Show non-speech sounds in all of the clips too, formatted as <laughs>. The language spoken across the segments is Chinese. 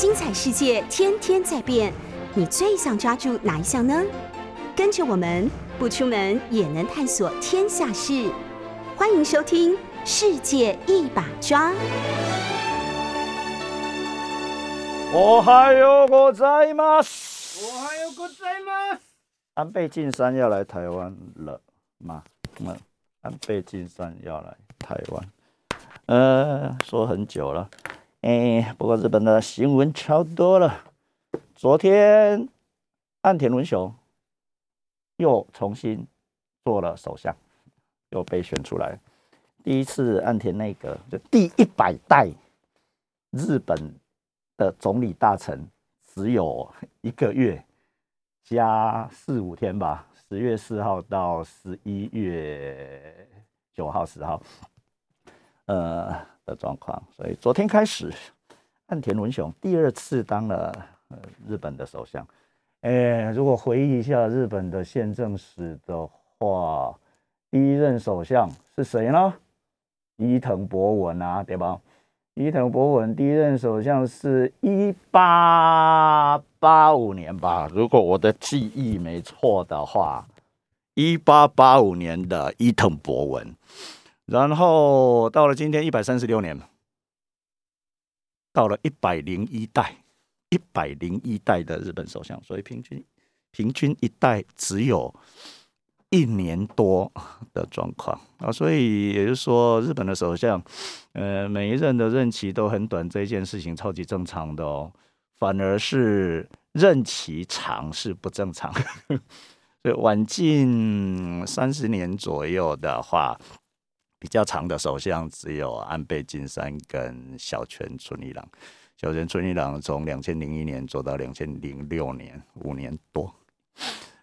精彩世界天天在变，你最想抓住哪一项呢？跟着我们不出门也能探索天下事，欢迎收听《世界一把抓》。我还有我在吗？我还有个在吗？安倍晋三要来台湾了吗？嗯，安倍晋三要来台湾，呃，说很久了，哎，不过日本的新闻超多了。昨天岸田文雄又重新做了首相，又被选出来，第一次岸田内阁就第一百代日本的总理大臣只有一个月。加四五天吧，十月四号到十一月九号、十号，呃的状况。所以昨天开始，岸田文雄第二次当了日本的首相。哎，如果回忆一下日本的宪政史的话，第一任首相是谁呢？伊藤博文啊，对吧？伊藤博文第一任首相是一八八五年吧，如果我的记忆没错的话，一八八五年的伊藤博文，然后到了今天一百三十六年，到了一百零一代，一百零一代的日本首相，所以平均平均一代只有。一年多的状况啊，所以也就是说，日本的首相，呃，每一任的任期都很短，这件事情超级正常的哦。反而是任期长是不正常，<laughs> 所以晚近三十年左右的话，比较长的首相只有安倍晋三跟小泉纯一郎。小泉纯一郎从两千零一年做到两千零六年，五年多。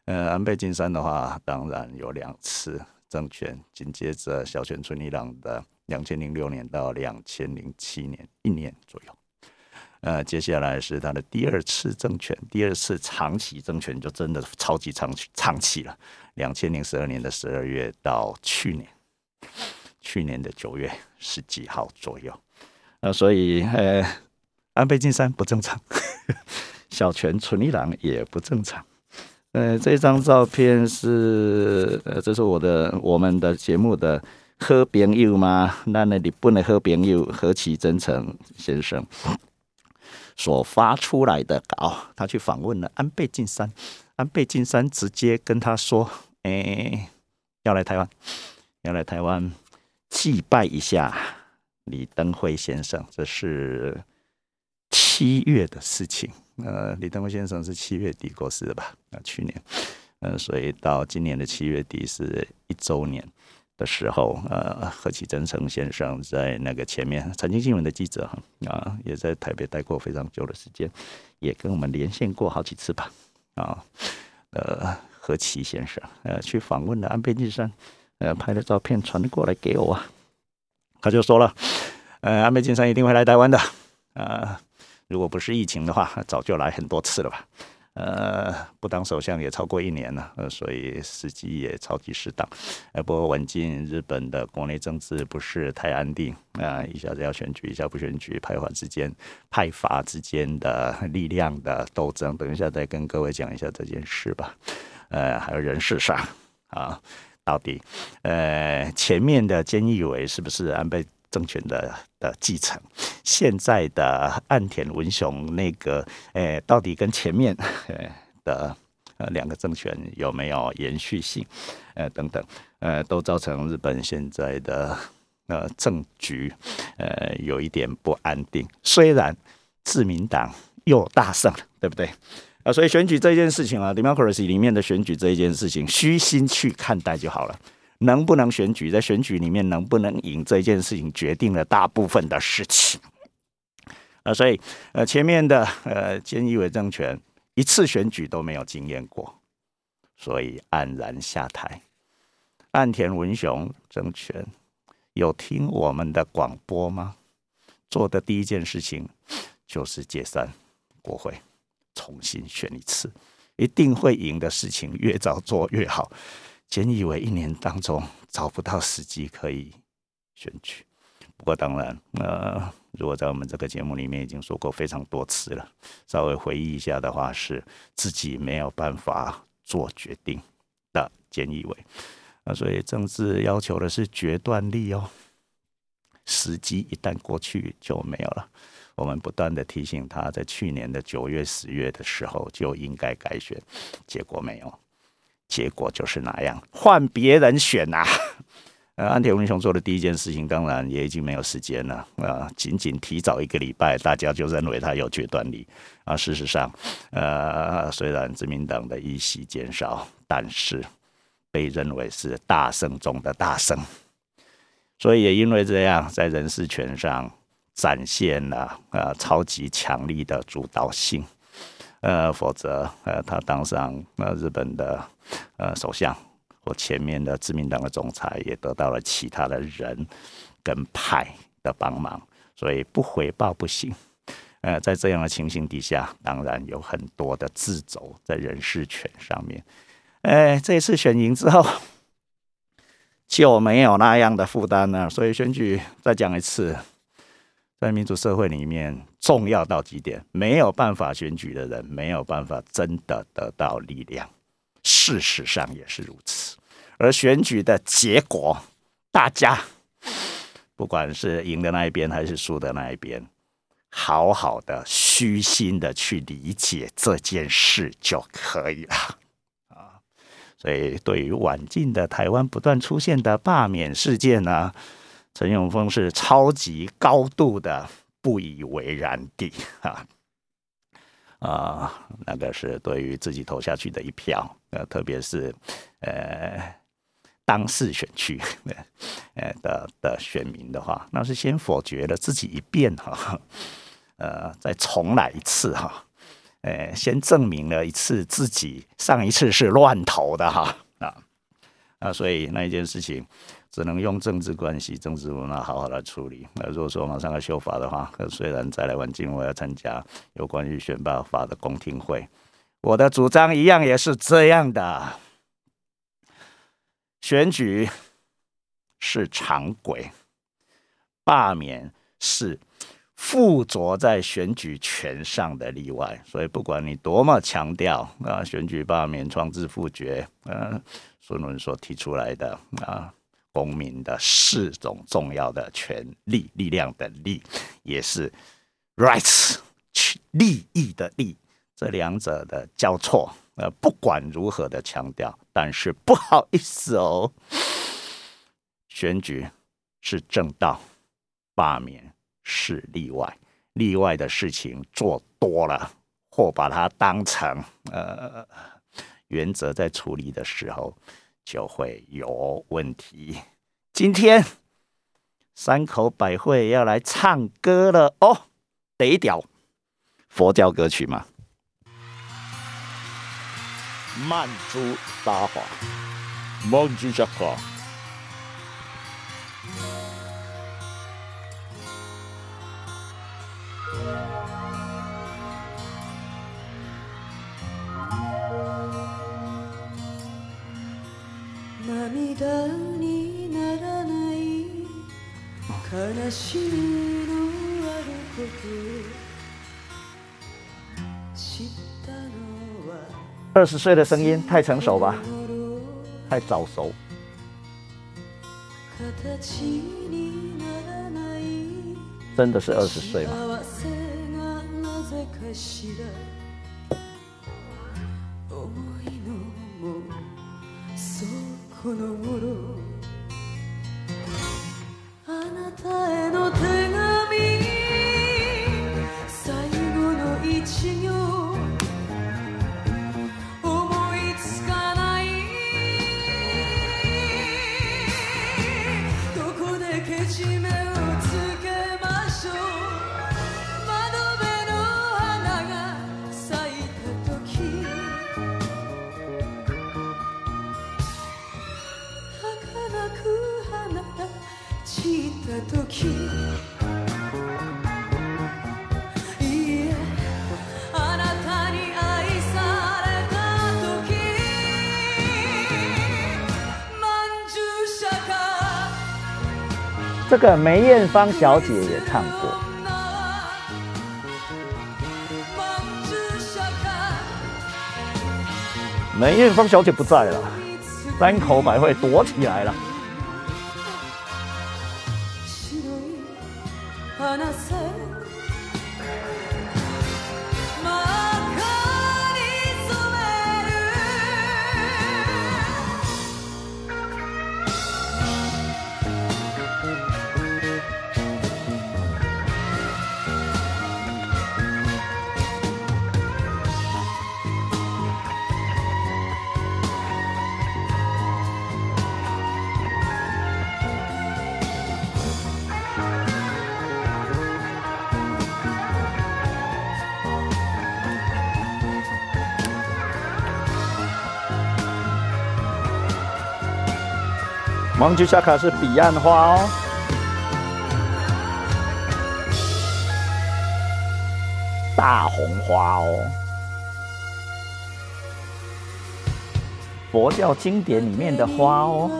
呃，安倍晋三的话，当然有两次政权，紧接着小泉纯一郎的两千零六年到两千零七年，一年左右。呃，接下来是他的第二次政权，第二次长期政权就真的超级长长期了，两千零十二年的十二月到去年，去年的九月十几号左右。那所以，呃，安倍晋三不正常，<laughs> 小泉纯一郎也不正常。呃，这张照片是呃，这是我的我们的节目的喝朋友吗？那那里不能喝朋友，何其真诚先生所发出来的稿，他去访问了安倍晋三，安倍晋三直接跟他说：“哎，要来台湾，要来台湾祭拜一下李登辉先生。”这是七月的事情。呃，李登辉先生是七月底过世的吧？那去年，呃，所以到今年的七月底是一周年的时候，呃，何其真诚先生在那个前面，财经新闻的记者哈啊，也在台北待过非常久的时间，也跟我们连线过好几次吧啊，呃，何其先生呃去访问了安倍晋三，呃，拍的照片传过来给我啊，他就说了，呃，安倍晋三一定会来台湾的啊。如果不是疫情的话，早就来很多次了吧？呃，不当首相也超过一年了，呃，所以时机也超级适当。不过稳进日本的国内政治不是太安定啊，一下子要选举，一下不选举，派阀之间、派阀之间的力量的斗争，等一下再跟各位讲一下这件事吧。呃，还有人事上啊，到底呃前面的菅义伟是不是安倍？政权的的继承，现在的岸田文雄那个，诶，到底跟前面的呃两个政权有没有延续性？呃，等等，呃，都造成日本现在的呃政局呃有一点不安定。虽然自民党又大胜了，对不对？啊，所以选举这件事情啊，democracy 里面的选举这一件事情，虚心去看待就好了。能不能选举，在选举里面能不能赢这件事情，决定了大部分的事情。啊，所以呃，前面的呃菅义伟政权一次选举都没有经验过，所以黯然下台。岸田文雄政权有听我们的广播吗？做的第一件事情就是解散国会，重新选一次，一定会赢的事情，越早做越好。简以为一年当中找不到时机可以选举，不过当然，呃，如果在我们这个节目里面已经说过非常多次了，稍微回忆一下的话，是自己没有办法做决定的菅义伟。那所以政治要求的是决断力哦，时机一旦过去就没有了。我们不断的提醒他，在去年的九月、十月的时候就应该改选，结果没有，结果就是那样，换别人选呐。呃，安田文雄做的第一件事情，当然也已经没有时间了啊，仅仅提早一个礼拜，大家就认为他有决断力啊。事实上，呃，虽然自民党的议席减少，但是被认为是大胜中的大胜，所以也因为这样，在人事权上。展现了呃超级强力的主导性，呃，否则呃他当上呃日本的呃首相或前面的自民党的总裁，也得到了其他的人跟派的帮忙，所以不回报不行。呃，在这样的情形底下，当然有很多的自走在人事权上面。哎，这一次选赢之后就没有那样的负担了，所以选举再讲一次。在民主社会里面，重要到极点，没有办法选举的人，没有办法真的得到力量。事实上也是如此。而选举的结果，大家不管是赢的那一边还是输的那一边，好好的虚心的去理解这件事就可以了。啊，所以对于晚近的台湾不断出现的罢免事件呢？陈永峰是超级高度的不以为然的啊啊，那个是对于自己投下去的一票，呃，特别是呃当事选区 <laughs> 呃的的选民的话，那是先否决了自己一遍哈，呃，再重来一次哈，呃，先证明了一次自己上一次是乱投的哈啊啊，所以那一件事情。只能用政治关系、政治文化好好的处理。那如果说马上要修法的话，虽然再来晚进，我要参加有关于选拔法的公听会，我的主张一样也是这样的。选举是常规，罢免是附着在选举权上的例外。所以不管你多么强调啊，选举罢免创制复决，嗯，孙文所提出来的啊。公民的四种重要的权利、力量的利，也是 rights 利益的利，这两者的交错。呃，不管如何的强调，但是不好意思哦，选举是正道，罢免是例外。例外的事情做多了，或把它当成呃原则在处理的时候。就会有问题。今天三口百惠要来唱歌了哦，得屌佛教歌曲嘛？曼珠沙华，曼珠沙华。二十岁的声音太成熟吧，太早熟。真的是二十岁吗？さえの手这个梅艳芳小姐也唱过。梅艳芳小姐不在了，山口百惠躲起来了。王菊下卡是彼岸花哦，大红花哦，佛教经典里面的花哦。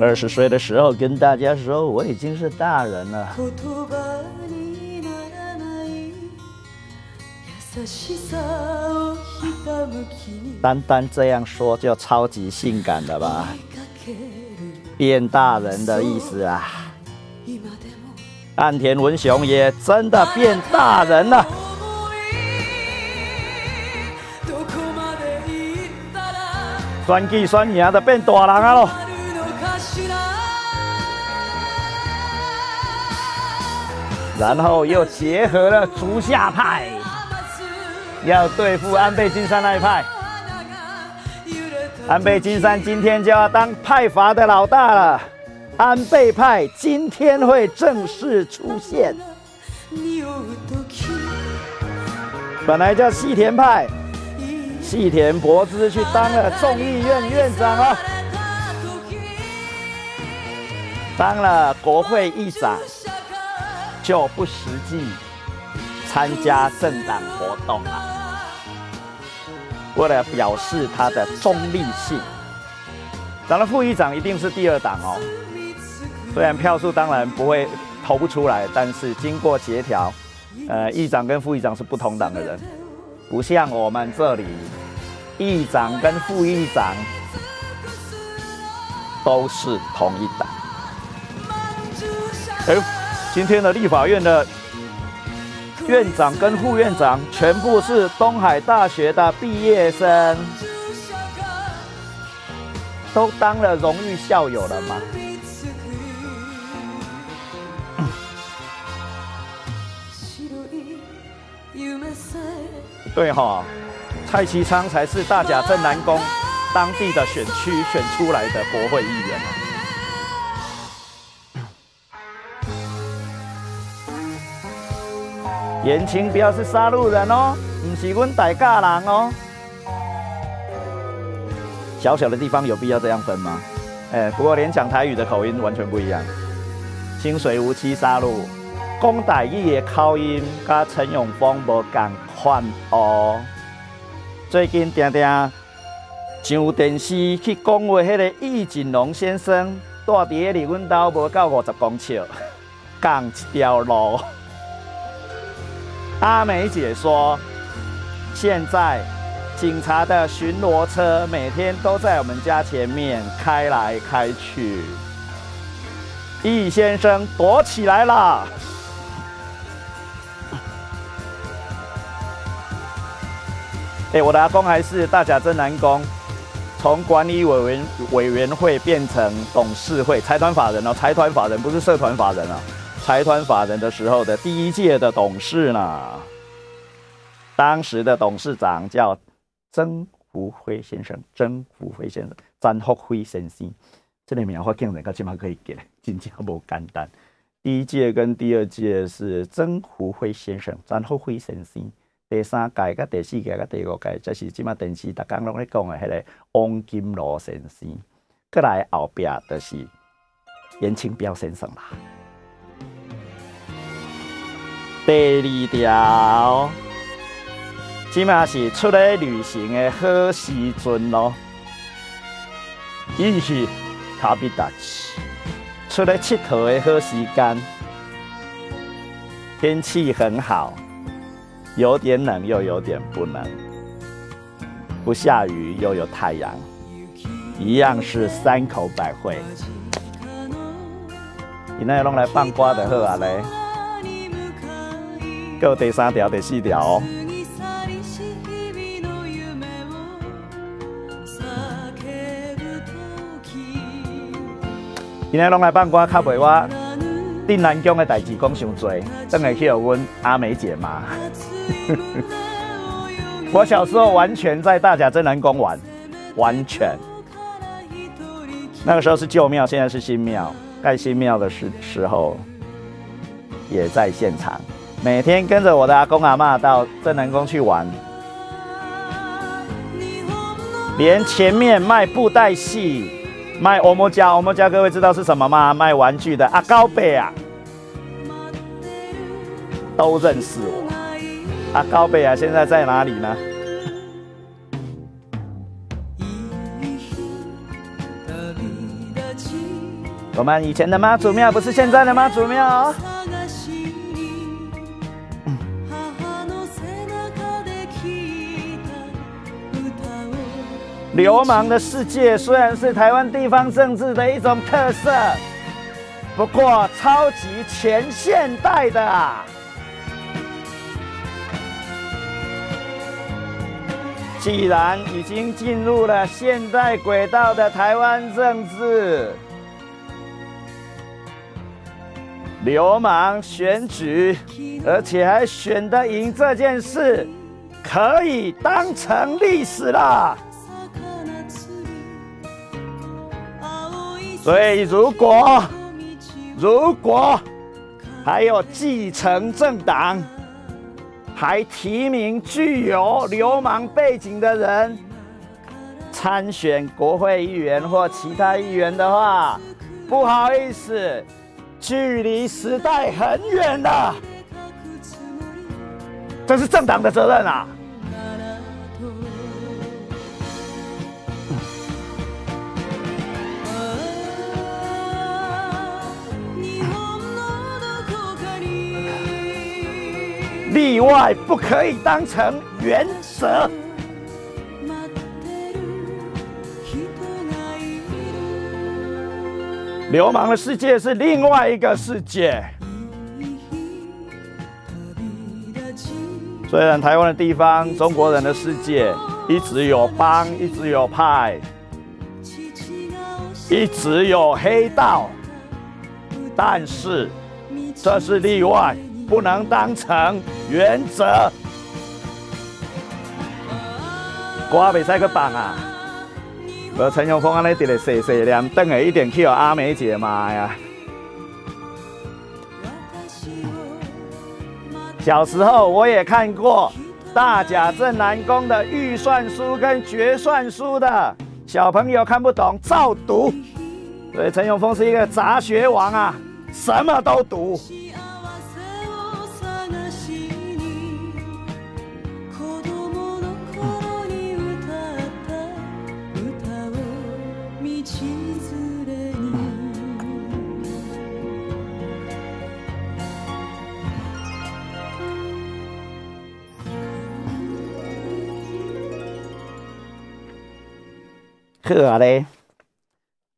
二十岁的时候跟大家说，我已经是大人了。单单这样说就超级性感的吧？变大人的意思啊！岸田文雄也真的变大人了。选举选赢的变大人啊喽！然后又结合了竹下派，要对付安倍晋三那一派。安倍晋三今天就要当派阀的老大了，安倍派今天会正式出现。本来叫细田派。细田博之去当了众议院院长了，当了国会议长就不实际参加政党活动了。为了表示他的中立性，当了副议长一定是第二党哦。虽然票数当然不会投不出来，但是经过协调，呃，议长跟副议长是不同党的人。不像我们这里，议长跟副议长都是同一党。哎，今天的立法院的院长跟副院长全部是东海大学的毕业生，都当了荣誉校友了吗？对哈，蔡其昌才是大甲镇南宫当地的选区选出来的国会议员。言情不要是杀戮人哦，不是阮大家人哦。小小的地方有必要这样分吗？哎，不过连讲台语的口音完全不一样。清水无期杀戮，讲台语的口音，跟陈永峰无共。换哦！最近定定上电视去讲话，迄个易锦龙先生住伫离阮兜无到五十公尺，讲一条路。阿美姐说，现在警察的巡逻车每天都在我们家前面开来开去。易先生躲起来了。哎，我的阿公还是大甲镇南宫，从管理委员委员会变成董事会财团法人哦，财团法人不是社团法人啊，财团法人的时候的第一届的董事呢，当时的董事长叫曾福辉先生，曾福辉先生，曾福辉先生，这个名我竟然到今嘛可以给，真正无简单。第一届跟第二届是曾福辉先生，曾福辉先生。第三届、甲第四届、甲第五届，就是即马电视逐工拢咧讲的迄个王金罗先生。过来后壁就是严清标先生啦。第二条，即马是出来旅行的好时阵咯。伊是卡比达奇，出来佚佗的好时间，天气很好，有点冷又有点不冷，不下雨又有太阳，一样是三口百惠。今仔拢来放歌就好啊咧，有第三条、第四条哦。今仔拢来放歌，较袂我定南宫的代志讲伤多，等下去阮阿梅姐骂。<laughs> 我小时候完全在大甲镇南宫玩，完全。那个时候是旧庙，现在是新庙。盖新庙的时时候，也在现场，每天跟着我的阿公阿妈到镇南宫去玩，连前面卖布袋戏、卖欧摩家，欧摩家各位知道是什么吗？卖玩具的阿高贝啊，都认识我。阿高贝啊，现在在哪里呢？<laughs> 我们以前的妈祖庙不是现在的妈祖庙。流氓的世界虽然是台湾地方政治的一种特色，不过超级前现代的啊！既然已经进入了现代轨道的台湾政治。流氓选举，而且还选得赢这件事，可以当成历史了。所以，如果如果还有继承政党，还提名具有流氓背景的人参选国会议员或其他议员的话，不好意思。距离时代很远了，这是政党的责任啊！例外不可以当成原则。流氓的世界是另外一个世界。虽然台湾的地方，中国人的世界一直有帮，一直有派，一直有黑道，但是这是例外，不能当成原则。瓜比赛个榜啊！无陈永峰安尼直咧细细念，等下一定去阿美姐骂呀。小时候我也看过大甲镇南宫的预算书跟决算书的，小朋友看不懂照读，所以陈永峰是一个杂学王啊，什么都读。课啊咧，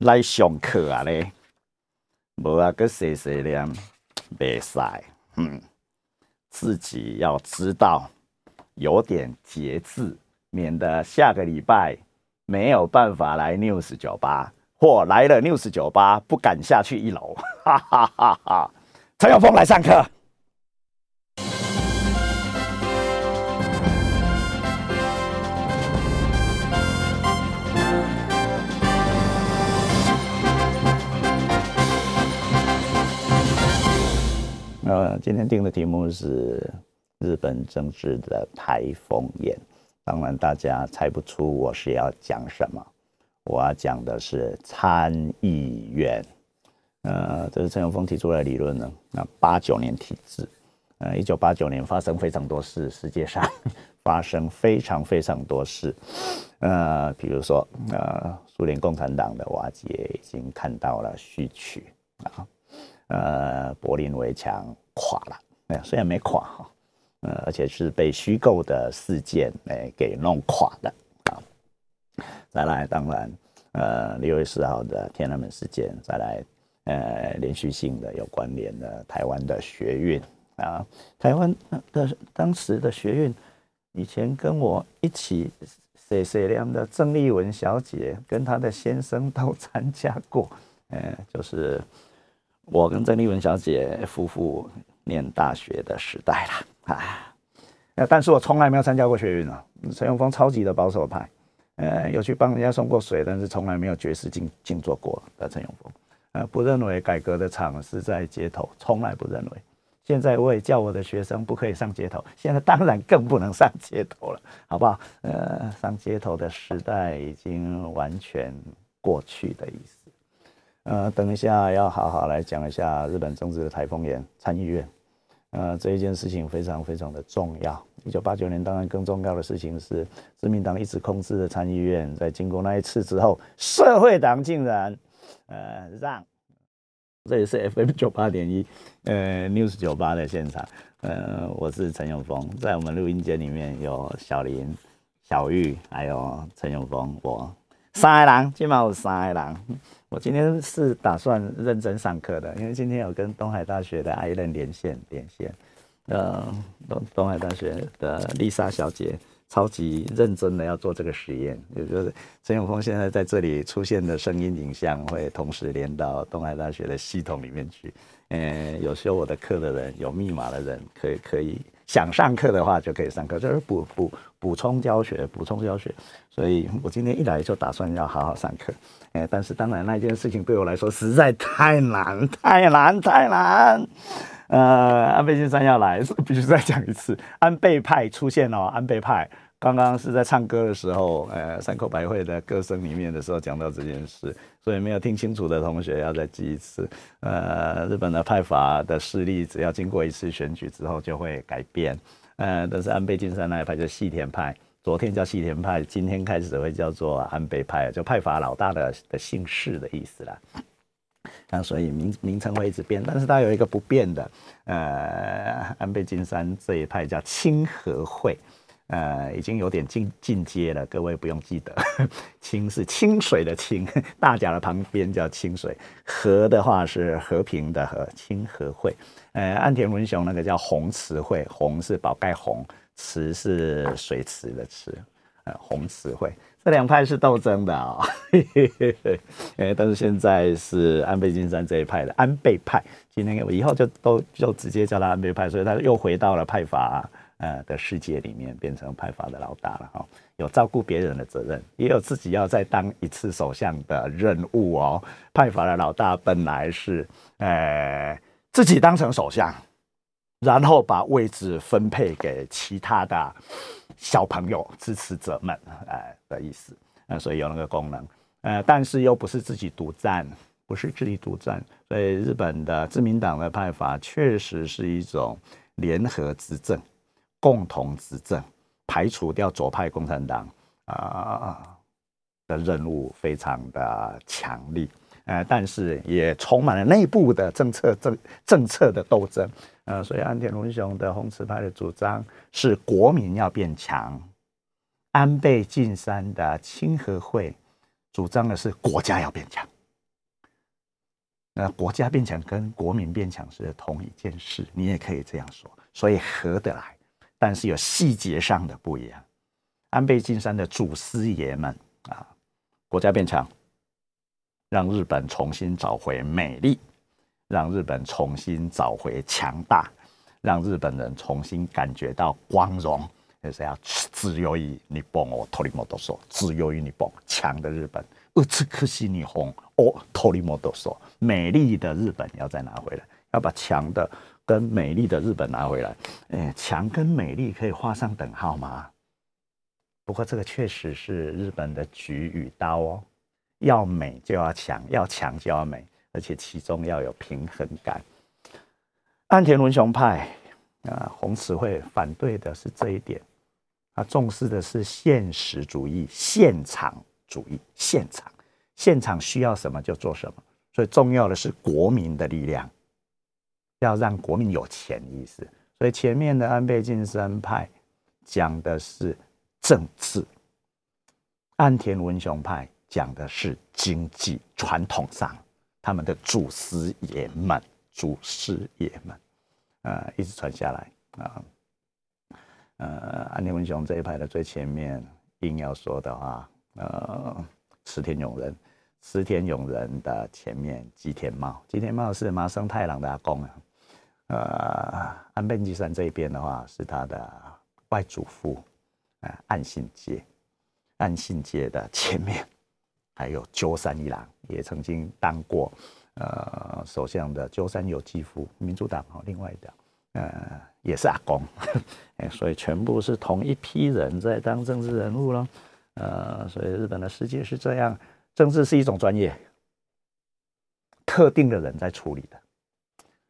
来上课啊咧，无啊个细细念，袂使，嗯，自己要知道，有点节制，免得下个礼拜没有办法来 News 酒吧，或来了 News 酒吧不敢下去一楼，哈哈哈哈！陈永峰来上课。呃，今天定的题目是日本政治的台风眼。当然，大家猜不出我是要讲什么。我要讲的是参议院。呃，这是陈永峰提出来的理论呢。那八九年体制，呃，一九八九年发生非常多事，世界上 <laughs> 发生非常非常多事。呃，比如说，呃，苏联共产党的瓦解已经看到了序曲啊，呃，柏林围墙垮了，哎，虽然没垮哈，呃，而且是被虚构的事件哎给弄垮的啊。再来，当然，呃，六月四号的天安门事件，再来，呃，连续性的有关联的台湾的学运啊，台湾的当时的学运，以前跟我一起。谢谢亮的郑丽文小姐跟她的先生都参加过，呃，就是我跟郑丽文小姐夫妇念大学的时代了啊。呃，但是我从来没有参加过学运啊。陈永峰超级的保守派，呃，有去帮人家送过水，但是从来没有绝食静静坐过的陈永峰，呃，不认为改革的场是在街头，从来不认为。现在我也叫我的学生不可以上街头，现在当然更不能上街头了，好不好？呃，上街头的时代已经完全过去的意思。呃，等一下要好好来讲一下日本政治的台风眼参议院。呃，这一件事情非常非常的重要。一九八九年，当然更重要的事情是，自民党一直控制的参议院，在经过那一次之后，社会党竟然呃让。这也是 FM 九八点一，呃，News 九八的现场，呃，我是陈永峰，在我们录音间里面有小林、小玉，还有陈永峰，我三个人，今晚有三个人。我今天是打算认真上课的，因为今天有跟东海大学的艾伦连线连线，呃，东东海大学的丽莎小姐。超级认真的要做这个实验，也就是陈永峰现在在这里出现的声音影像会同时连到东海大学的系统里面去。嗯，有修我的课的人，有密码的人，可以可以想上课的话就可以上课，就是补补补充教学，补充教学。所以我今天一来就打算要好好上课。哎，但是当然那件事情对我来说实在太难，太难，太难。呃，安倍晋三要来，必须再讲一次。安倍派出现了，安倍派刚刚是在唱歌的时候，呃，山口百惠的歌声里面的时候讲到这件事，所以没有听清楚的同学要再记一次。呃，日本的派法的势力，只要经过一次选举之后就会改变。呃，但是安倍晋三那一派叫细田派，昨天叫细田派，今天开始会叫做安倍派，就派法老大的的姓氏的意思啦。那所以名名称会一直变，但是它有一个不变的，呃，安倍晋三这一派叫清和会，呃，已经有点进进阶了，各位不用记得，<laughs> 清是清水的清，大甲的旁边叫清水，和的话是和平的和，清和会，呃，岸田文雄那个叫红池会，红是宝盖红，池是水池的池，呃，红池会。这两派是斗争的啊，哎，<laughs> 但是现在是安倍晋三这一派的安倍派，今天我以后就都就直接叫他安倍派，所以他又回到了派阀呃的世界里面，变成派阀的老大了哈，有照顾别人的责任，也有自己要再当一次首相的任务哦。派阀的老大本来是呃自己当成首相，然后把位置分配给其他的。小朋友支持者们，哎的意思，呃，所以有那个功能，呃，但是又不是自己独占，不是自己独占，所以日本的自民党的派法确实是一种联合执政、共同执政，排除掉左派共产党啊的任务非常的强力。呃，但是也充满了内部的政策政政策的斗争，呃，所以安田文雄的红池派的主张是国民要变强，安倍晋三的清和会主张的是国家要变强，那国家变强跟国民变强是同一件事，你也可以这样说，所以合得来，但是有细节上的不一样。安倍晋三的祖师爷们啊，国家变强。让日本重新找回美丽，让日本重新找回强大，让日本人重新感觉到光荣。就是要自由于日本哦，托里莫多说，自由于日本强的日本，而此可惜你红哦，托里莫多说，美丽的日本要再拿回来，要把强的跟美丽的日本拿回来。哎，强跟美丽可以画上等号吗？不过这个确实是日本的举与刀哦。要美就要强，要强就要美，而且其中要有平衡感。岸田文雄派啊，红池会反对的是这一点，他重视的是现实主义、现场主义、现场现场需要什么就做什么，所以重要的是国民的力量，要让国民有钱意思。所以前面的安倍晋三派讲的是政治，岸田文雄派讲的是经济，传统上他们的祖师爷们、祖师爷们，呃，一直传下来啊。呃，安田文雄这一派的最前面，硬要说的话，呃，池田勇人，池田勇人的前面吉田茂，吉田茂是麻生太郎的阿公啊。呃，安倍晋三这一边的话，是他的外祖父，呃，岸信介，岸信介的前面还有鸠山一郎，也曾经当过呃首相的鸠山由纪夫，民主党哦，另外的。呃，也是阿公，<laughs> 哎，所以全部是同一批人在当政治人物咯。呃，所以日本的世界是这样，政治是一种专业，特定的人在处理的，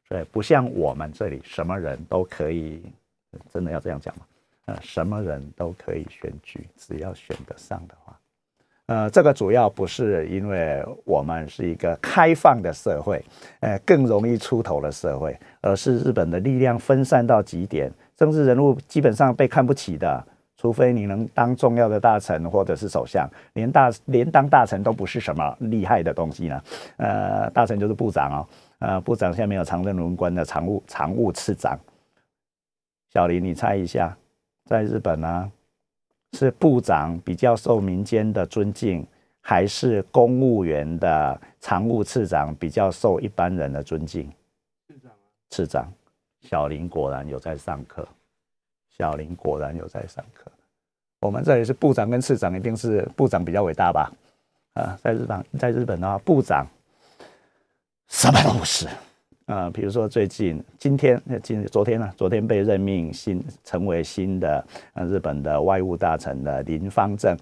对不像我们这里什么人都可以，真的要这样讲吗？呃，什么人都可以选举，只要选得上的话。呃，这个主要不是因为我们是一个开放的社会，呃，更容易出头的社会，而是日本的力量分散到极点，政治人物基本上被看不起的，除非你能当重要的大臣或者是首相，连大连当大臣都不是什么厉害的东西呢。呃，大臣就是部长哦，呃，部长下面有常任文官的常务常务次长。小林，你猜一下，在日本呢？是部长比较受民间的尊敬，还是公务员的常务次长比较受一般人的尊敬？次长啊，次长。小林果然有在上课，小林果然有在上课。我们这里是部长跟次长，一定是部长比较伟大吧？啊，在日本，在日本的话，部长什么都不是。啊，比如说最近今天、今昨天呢，昨天被任命新成为新的呃日本的外务大臣的林方正，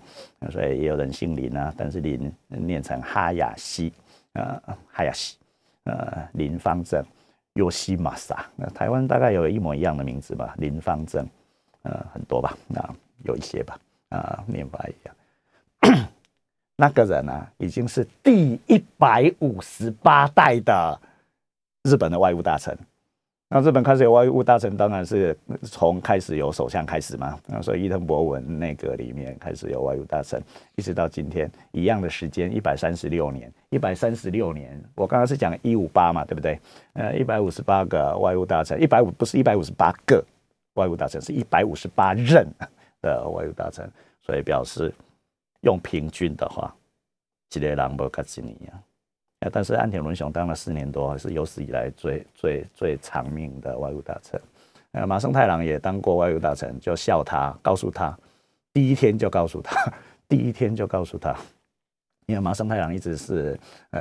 所以也有人姓林啊，但是林念成哈亚西，呃哈亚西，呃林方正，尤西马萨，那台湾大概有一模一样的名字吧，林方正，呃很多吧，那有一些吧，啊念法一样，<coughs> 那个人呢，已经是第一百五十八代的。日本的外务大臣，那日本开始有外务大臣，当然是从开始有首相开始嘛。那所以伊藤博文内阁里面开始有外务大臣，一直到今天一样的时间，一百三十六年。一百三十六年，我刚刚是讲一五八嘛，对不对？呃，一百五十八个外务大臣，一百五不是一百五十八个外务大臣，是一百五十八任的外务大臣，所以表示用平均的话，几个人不卡几年呀？但是安田文雄当了四年多，是有史以来最最最长命的外务大臣。呃，马生太郎也当过外务大臣，就笑他，告诉他，第一天就告诉他，第一天就告诉他，因为麻生太郎一直是呃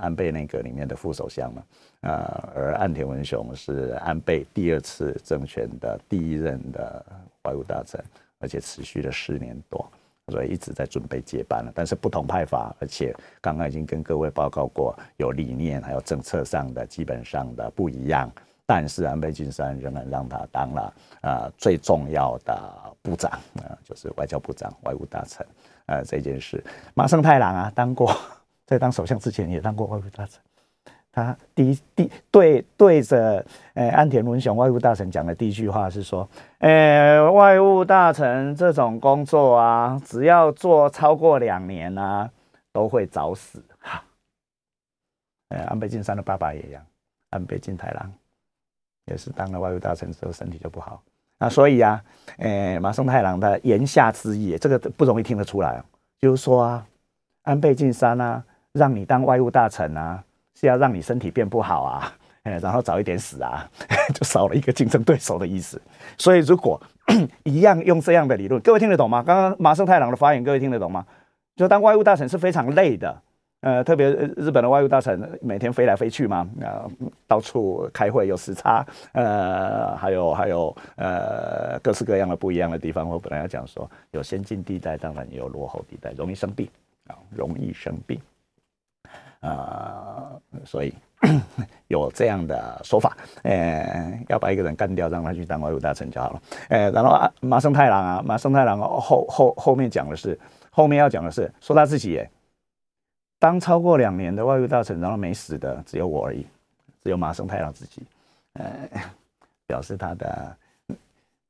安倍内阁里面的副首相嘛，呃，而岸田文雄是安倍第二次政权的第一任的外务大臣，而且持续了四年多。所以一直在准备接班了，但是不同派法，而且刚刚已经跟各位报告过，有理念还有政策上的基本上的不一样。但是安倍晋三仍然让他当了啊最重要的部长啊，就是外交部长、外务大臣。呃，这件事，麻生太郎啊，当过 <laughs> 在当首相之前也当过外务大臣。他第一第对对着呃安田文雄外务大臣讲的第一句话是说，呃外务大臣这种工作啊，只要做超过两年啊，都会早死哈。呃安倍晋三的爸爸也一样，安倍晋太郎也是当了外务大臣之后身体就不好，那所以啊，呃麻生太郎的言下之意，这个不容易听得出来哦，就是说啊，安倍晋三啊，让你当外务大臣啊。是要让你身体变不好啊，<laughs> 哎，然后早一点死啊，<laughs> 就少了一个竞争对手的意思。所以如果 <clears throat> 一样用这样的理论，各位听得懂吗？刚刚麻生太郎的发言，各位听得懂吗？就当外务大臣是非常累的，呃，特别日本的外务大臣每天飞来飞去嘛，啊，到处开会有时差，呃，还有还有呃各式各样的不一样的地方。我本来要讲说，有先进地带，当然也有落后地带，容易生病啊，容易生病。啊，所以 <clears throat> 有这样的说法，呃，要把一个人干掉，让他去当外务大臣就好了。呃，然后啊，麻生太郎啊，麻生太郎后后后面讲的是，后面要讲的是说他自己当超过两年的外务大臣，然后没死的只有我而已，只有麻生太郎自己，呃，表示他的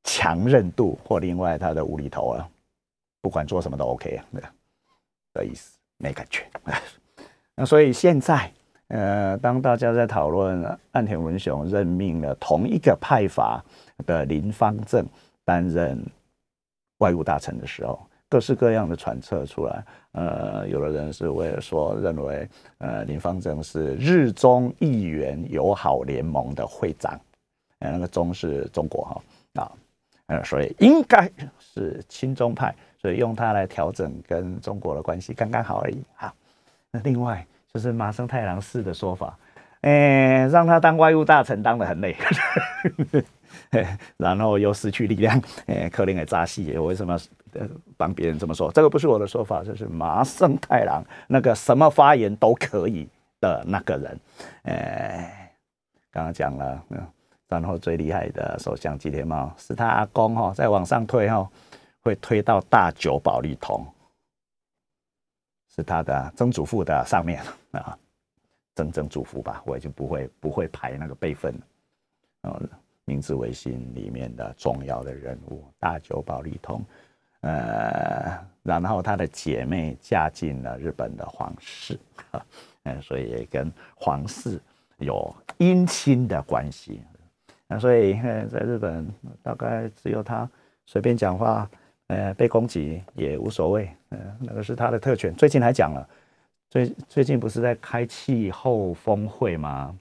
强韧度或另外他的无厘头啊，不管做什么都 OK 啊，的意思没感觉。<laughs> 那所以现在，呃，当大家在讨论岸田文雄任命了同一个派阀的林方正担任外务大臣的时候，各式各样的揣测出来。呃，有的人是为了说认为，呃，林方正是日中议员友好联盟的会长，呃，那个中是中国哈啊，呃，所以应该是亲中派，所以用它来调整跟中国的关系，刚刚好而已哈。那另外就是麻生太郎式的说法，哎，让他当外务大臣当的很累，<laughs> 然后又失去力量，哎，可怜的扎西，为什么呃帮别人这么说？这个不是我的说法，这是麻生太郎那个什么发言都可以的那个人，哎，刚刚讲了，然后最厉害的首相吉田茂是他阿公哈，再往上推哈，会推到大久保利通。是他的曾祖父的上面啊，曾曾祖父吧，我已经不会不会排那个辈分了。明治维新里面的重要的人物大久保利通，呃，然后他的姐妹嫁进了日本的皇室，嗯，<laughs> 所以也跟皇室有姻亲的关系。那所以在日本大概只有他随便讲话。呃，被攻击也无所谓，呃，那个是他的特权。最近还讲了，最最近不是在开气候峰会吗？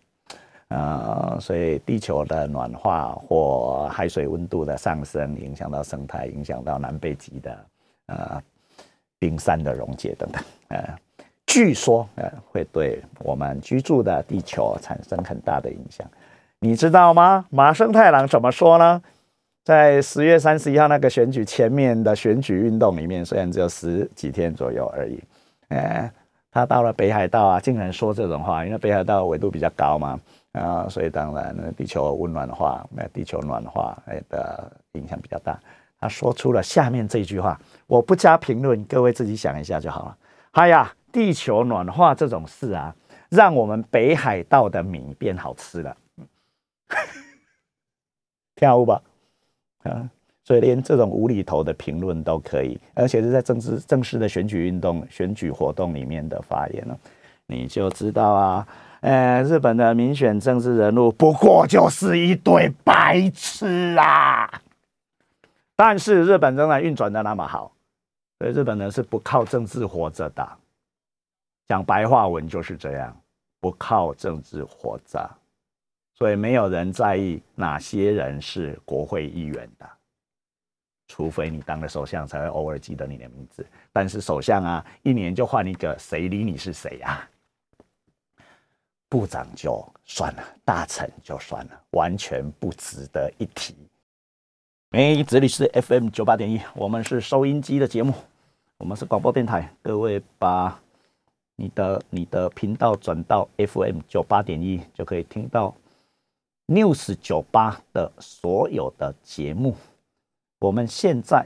啊，所以地球的暖化或海水温度的上升，影响到生态，影响到南北极的呃冰山的溶解等等，呃，据说呃会对我们居住的地球产生很大的影响。你知道吗？麻生太郎怎么说呢？在十月三十一号那个选举前面的选举运动里面，虽然只有十几天左右而已，呃，他到了北海道啊，竟然说这种话，因为北海道纬度比较高嘛，啊，所以当然地球温暖化，那地球暖化哎的影响比较大。他说出了下面这句话，我不加评论，各位自己想一下就好了。哎呀，地球暖化这种事啊，让我们北海道的米变好吃了，跳舞吧。啊，所以连这种无厘头的评论都可以，而且是在政治正式的选举运动、选举活动里面的发言了，你就知道啊，呃，日本的民选政治人物不过就是一堆白痴啊。但是日本仍然运转的那么好，所以日本人是不靠政治活着的，讲白话文就是这样，不靠政治活着。所以没有人在意哪些人是国会议员的，除非你当了首相，才会偶尔记得你的名字。但是首相啊，一年就换一个，谁理你是谁呀？部长就算了，大臣就算了，完全不值得一提。哎，这里是 FM 九八点一，我们是收音机的节目，我们是广播电台。各位把你的你的频道转到 FM 九八点一，就可以听到。News 九八的所有的节目，我们现在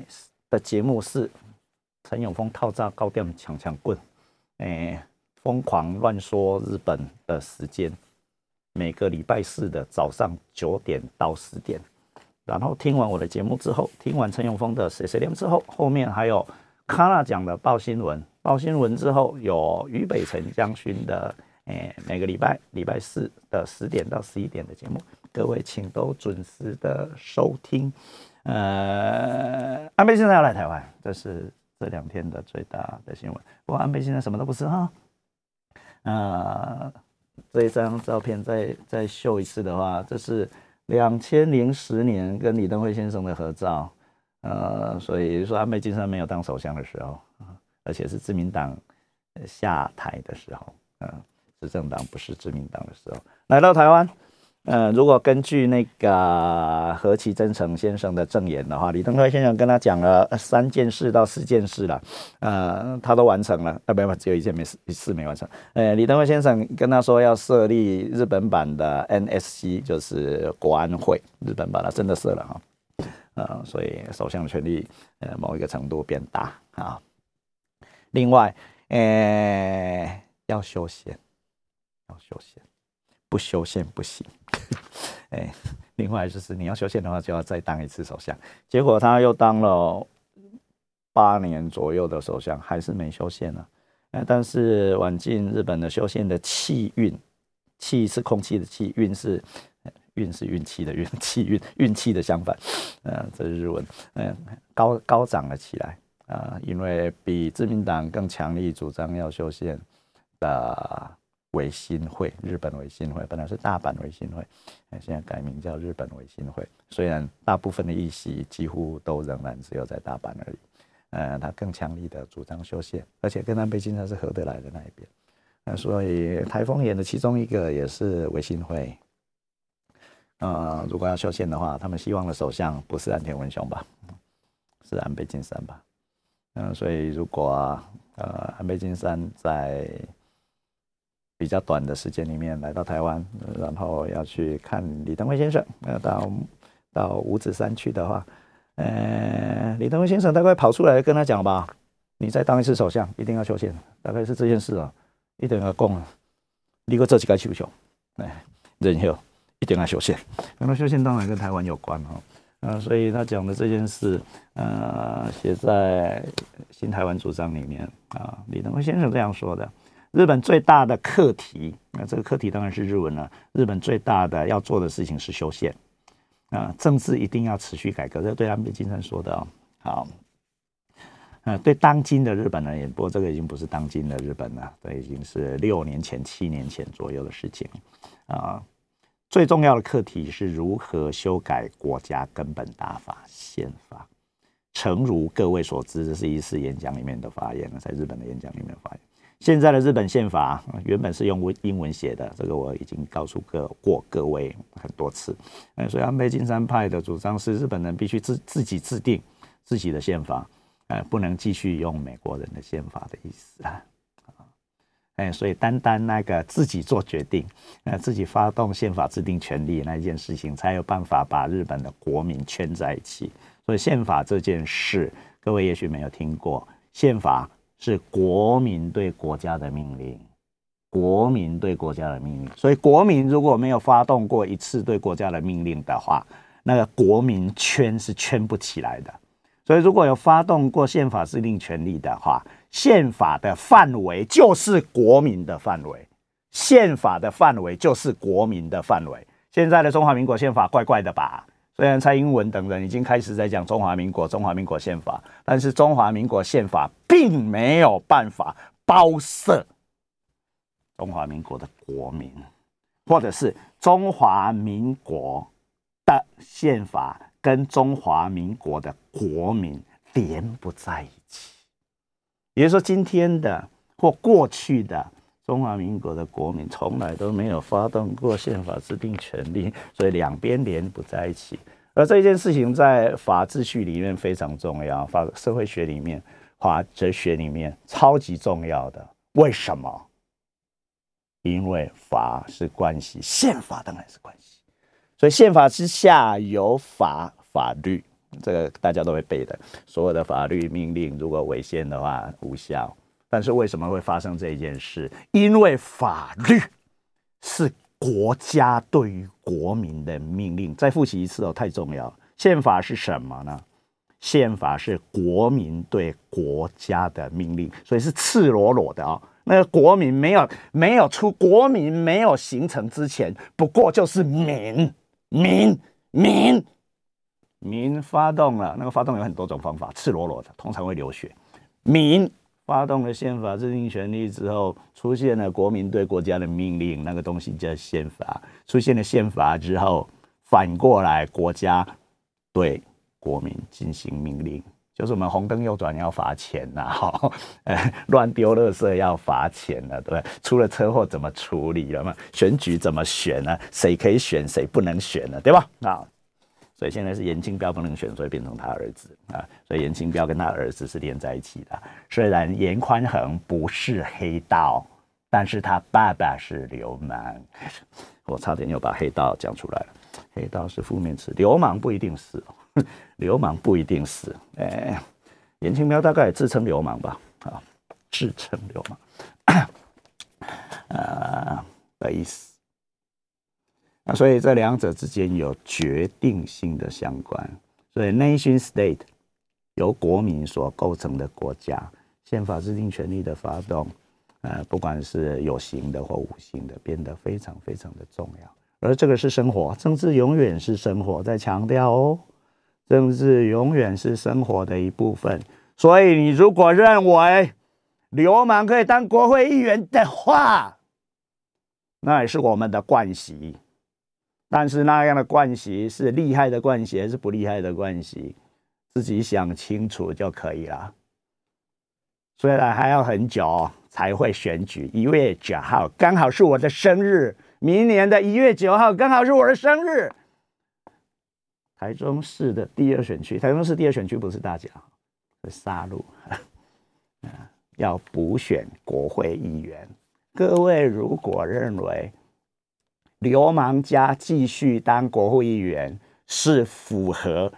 的节目是陈永峰套炸高调强强棍，哎，疯狂乱说日本的时间，每个礼拜四的早上九点到十点，然后听完我的节目之后，听完陈永峰的谁谁连之后，后面还有卡纳讲的报新闻，报新闻之后有俞北辰将军的。哎，每个礼拜礼拜四的十点到十一点的节目，各位请都准时的收听。呃，安倍现在要来台湾，这是这两天的最大的新闻。不过安倍现在什么都不是哈。那，这一张照片再再秀一次的话，这是两千零十年跟李登辉先生的合照。呃，所以说安倍晋三没有当首相的时候而且是自民党下台的时候，嗯。执政党不是自民党的时候来到台湾，呃，如果根据那个何其真诚先生的证言的话，李登辉先生跟他讲了三件事到四件事了，呃，他都完成了，啊，没有，只有一件没事，事没完成。呃，李登辉先生跟他说要设立日本版的 NSC，就是国安会，日本把它真的设了哈，呃，所以首相权力呃某一个程度变大啊。另外，呃。要修宪，要修宪，不修宪不行。哎，<laughs> 另外就是你要修宪的话，就要再当一次首相。结果他又当了八年左右的首相，还是没修宪呢。哎，但是晚近日本的修宪的气运，气是空气的气，运是运是运气的运，气运运气的相反。嗯，这是日文。嗯，高高涨了起来啊，因为比自民党更强力主张要修宪的。维新会，日本维新会本来是大阪维新会，现在改名叫日本维新会。虽然大部分的议席几乎都仍然只有在大阪而已，呃，他更强力的主张修宪，而且跟南北京山是合得来的那一边。那所以台风演的其中一个也是维新会。呃，如果要修宪的话，他们希望的首相不是安田文雄吧？是安倍晋三吧？嗯，所以如果呃安倍晋三在比较短的时间里面来到台湾，然后要去看李登辉先生。要，到到五指山去的话，呃，李登辉先生大概跑出来跟他讲吧：“你再当一次首相，一定要修宪。”大概是这件事啊，一定要讲。你个这几个修修，哎，人后一定要修宪。那修宪当然跟台湾有关哈，呃，所以他讲的这件事，呃，写在新台湾主张里面啊。李登辉先生这样说的。日本最大的课题，那这个课题当然是日文了。日本最大的要做的事情是修宪啊，政治一定要持续改革。这对安倍晋三说的哦。好，呃，对当今的日本而言，不过这个已经不是当今的日本了，这已经是六年前、七年前左右的事情啊。最重要的课题是如何修改国家根本大法宪法。诚如各位所知，这是一次演讲里面的发言在日本的演讲里面发言。现在的日本宪法原本是用英文写的，这个我已经告诉各过各位很多次。嗯，所以安倍晋三派的主张是日本人必须自自己制定自己的宪法，呃，不能继续用美国人的宪法的意思啊。哎，所以单单那个自己做决定，呃，自己发动宪法制定权利那一件事情，才有办法把日本的国民圈在一起。所以宪法这件事，各位也许没有听过宪法。是国民对国家的命令，国民对国家的命令。所以，国民如果没有发动过一次对国家的命令的话，那个国民圈是圈不起来的。所以，如果有发动过宪法制定权利的话，宪法的范围就是国民的范围，宪法的范围就是国民的范围。现在的中华民国宪法怪怪的吧？虽然蔡英文等人已经开始在讲中华民国、中华民国宪法，但是中华民国宪法并没有办法包摄中华民国的国民，或者是中华民国的宪法跟中华民国的国民连不在一起。也就是说，今天的或过去的中华民国的国民从来都没有发动过宪法制定权利，所以两边连不在一起。而这件事情在法秩序里面非常重要，法社会学里面、法哲学里面超级重要的。为什么？因为法是关系，宪法当然是关系，所以宪法之下有法法律，这个大家都会背的。所有的法律命令如果违宪的话无效。但是为什么会发生这一件事？因为法律是。国家对于国民的命令，再复习一次哦，太重要。宪法是什么呢？宪法是国民对国家的命令，所以是赤裸裸的哦。那个国民没有没有出，国民没有形成之前，不过就是民民民民发动了。那个发动有很多种方法，赤裸裸的，通常会流血。民。发动了宪法制定权利之后，出现了国民对国家的命令，那个东西叫宪法。出现了宪法之后，反过来国家对国民进行命令，就是我们红灯右转要罚钱呐，哈，<laughs> 乱丢垃圾要罚钱了，对不对？出了车祸怎么处理了嘛？选举怎么选呢？谁可以选，谁不能选呢？对吧？啊。所以现在是严清标不能选，所以变成他儿子啊。所以严清标跟他儿子是连在一起的。虽然严宽恒不是黑道，但是他爸爸是流氓。我差点又把黑道讲出来了。黑道是负面词，流氓不一定是，<laughs> 流氓不一定是。哎，严清标大概也自称流氓吧？啊，自称流氓。<coughs> 的意思。那所以这两者之间有决定性的相关。所以 nation state 由国民所构成的国家，宪法制定权利的发动，呃，不管是有形的或无形的，变得非常非常的重要。而这个是生活，政治永远是生活，在强调哦，政治永远是生活的一部分。所以你如果认为流氓可以当国会议员的话，那也是我们的惯习。但是那样的惯习是厉害的惯习还是不厉害的惯习，自己想清楚就可以了。虽然还要很久才会选举，一月九号刚好是我的生日，明年的一月九号刚好是我的生日。台中市的第二选区，台中市第二选区不是大甲，是沙鹿，<laughs> 要补选国会议员。各位如果认为，流氓家继续当国会议员是符合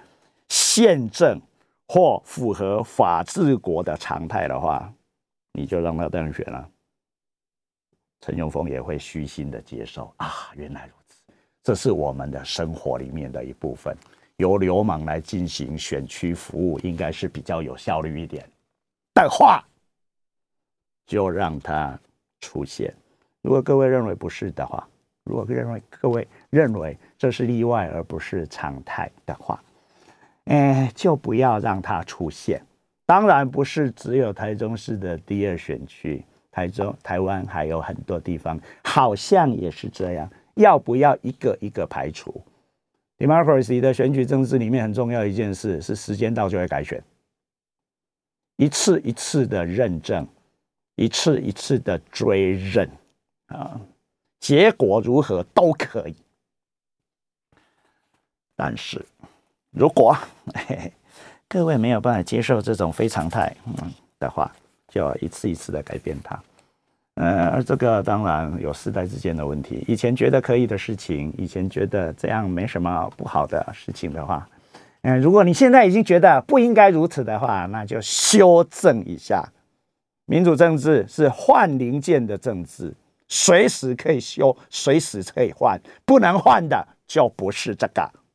宪政或符合法治国的常态的话，你就让他当选了。陈永峰也会虚心的接受啊，原来如此，这是我们的生活里面的一部分。由流氓来进行选区服务，应该是比较有效率一点的话，就让他出现。如果各位认为不是的话，如果认为各位认为这是例外而不是常态的话，哎，就不要让它出现。当然不是只有台中市的第二选区，台中、台湾还有很多地方好像也是这样。要不要一个一个排除？Democracy 的选举政治里面很重要一件事是时间到就会改选，一次一次的认证，一次一次的追认啊。结果如何都可以，但是如果嘿嘿 <laughs> 各位没有办法接受这种非常态嗯的话，就要一次一次的改变它。呃，而这个当然有世代之间的问题。以前觉得可以的事情，以前觉得这样没什么不好的事情的话，嗯，如果你现在已经觉得不应该如此的话，那就修正一下。民主政治是换零件的政治。随时可以修，随时可以换，不能换的就不是这个。